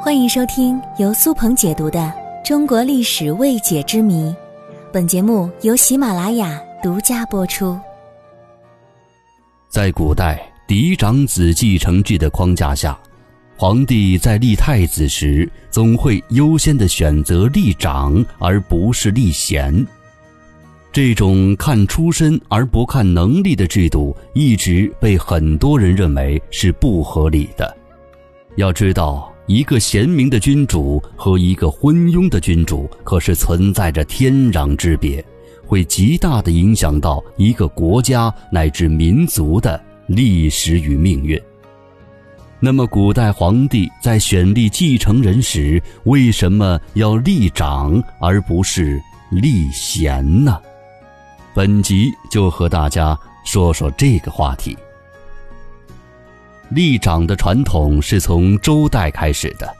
欢迎收听由苏鹏解读的《中国历史未解之谜》，本节目由喜马拉雅独家播出。在古代嫡长子继承制的框架下，皇帝在立太子时，总会优先的选择立长，而不是立贤。这种看出身而不看能力的制度，一直被很多人认为是不合理的。要知道，一个贤明的君主和一个昏庸的君主，可是存在着天壤之别。会极大的影响到一个国家乃至民族的历史与命运。那么，古代皇帝在选立继承人时，为什么要立长而不是立贤呢？本集就和大家说说这个话题。立长的传统是从周代开始的，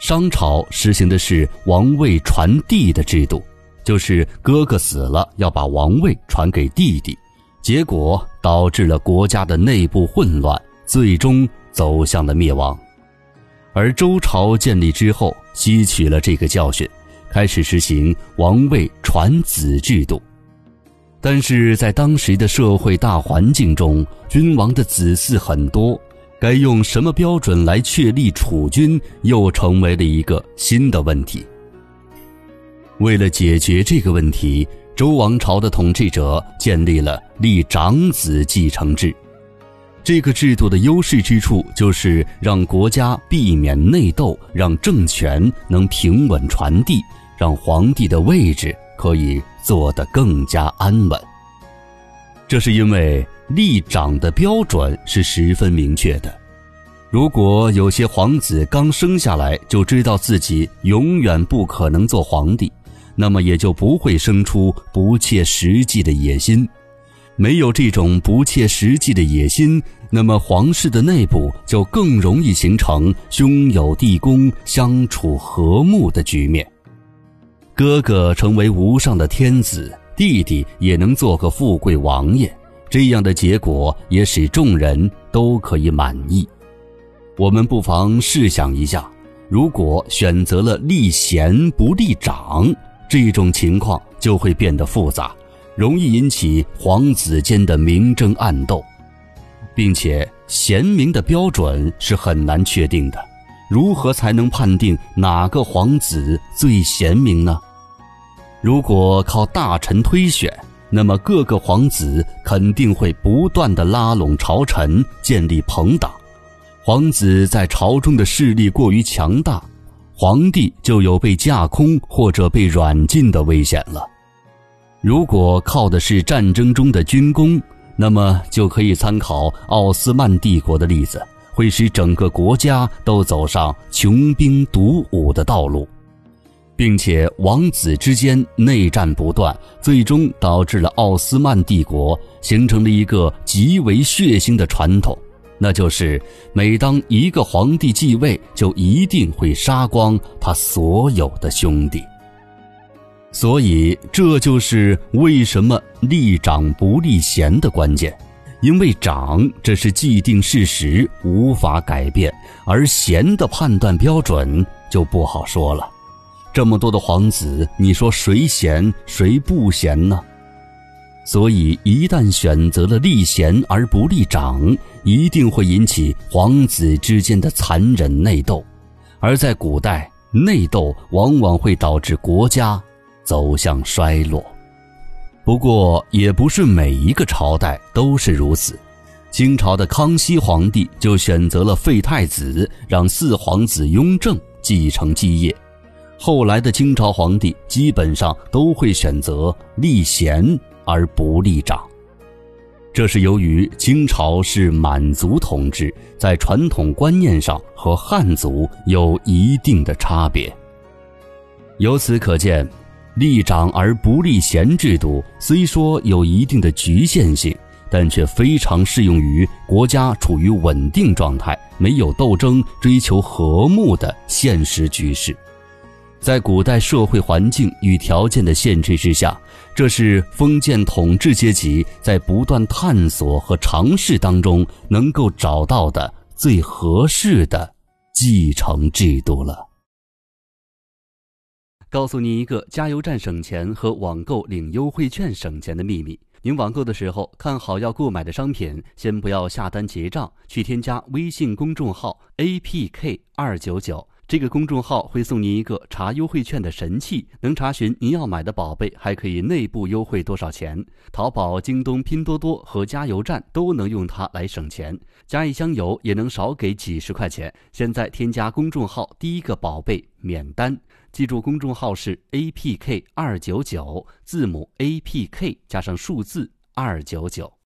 商朝实行的是王位传弟的制度。就是哥哥死了要把王位传给弟弟，结果导致了国家的内部混乱，最终走向了灭亡。而周朝建立之后，吸取了这个教训，开始实行王位传子制度。但是在当时的社会大环境中，君王的子嗣很多，该用什么标准来确立储君，又成为了一个新的问题。为了解决这个问题，周王朝的统治者建立了立长子继承制。这个制度的优势之处就是让国家避免内斗，让政权能平稳传递，让皇帝的位置可以坐得更加安稳。这是因为立长的标准是十分明确的。如果有些皇子刚生下来就知道自己永远不可能做皇帝，那么也就不会生出不切实际的野心，没有这种不切实际的野心，那么皇室的内部就更容易形成兄友弟恭、相处和睦的局面。哥哥成为无上的天子，弟弟也能做个富贵王爷，这样的结果也使众人都可以满意。我们不妨试想一下，如果选择了立贤不立长。这种情况就会变得复杂，容易引起皇子间的明争暗斗，并且贤明的标准是很难确定的。如何才能判定哪个皇子最贤明呢？如果靠大臣推选，那么各个皇子肯定会不断的拉拢朝臣，建立朋党。皇子在朝中的势力过于强大。皇帝就有被架空或者被软禁的危险了。如果靠的是战争中的军功，那么就可以参考奥斯曼帝国的例子，会使整个国家都走上穷兵黩武的道路，并且王子之间内战不断，最终导致了奥斯曼帝国形成了一个极为血腥的传统。那就是，每当一个皇帝继位，就一定会杀光他所有的兄弟。所以，这就是为什么立长不立贤的关键，因为长这是既定事实，无法改变，而贤的判断标准就不好说了。这么多的皇子，你说谁贤谁不贤呢？所以，一旦选择了立贤而不立长，一定会引起皇子之间的残忍内斗。而在古代，内斗往往会导致国家走向衰落。不过，也不是每一个朝代都是如此。清朝的康熙皇帝就选择了废太子，让四皇子雍正继承基业。后来的清朝皇帝基本上都会选择立贤。而不立长，这是由于清朝是满族统治，在传统观念上和汉族有一定的差别。由此可见，立长而不立贤制度虽说有一定的局限性，但却非常适用于国家处于稳定状态、没有斗争、追求和睦的现实局势。在古代社会环境与条件的限制之下，这是封建统治阶级在不断探索和尝试当中能够找到的最合适的继承制度了。告诉你一个加油站省钱和网购领优惠券省钱的秘密：您网购的时候，看好要购买的商品，先不要下单结账，去添加微信公众号 APK 二九九。这个公众号会送您一个查优惠券的神器，能查询您要买的宝贝，还可以内部优惠多少钱。淘宝、京东、拼多多和加油站都能用它来省钱，加一箱油也能少给几十块钱。现在添加公众号，第一个宝贝免单。记住，公众号是 APK 二九九，字母 APK 加上数字二九九。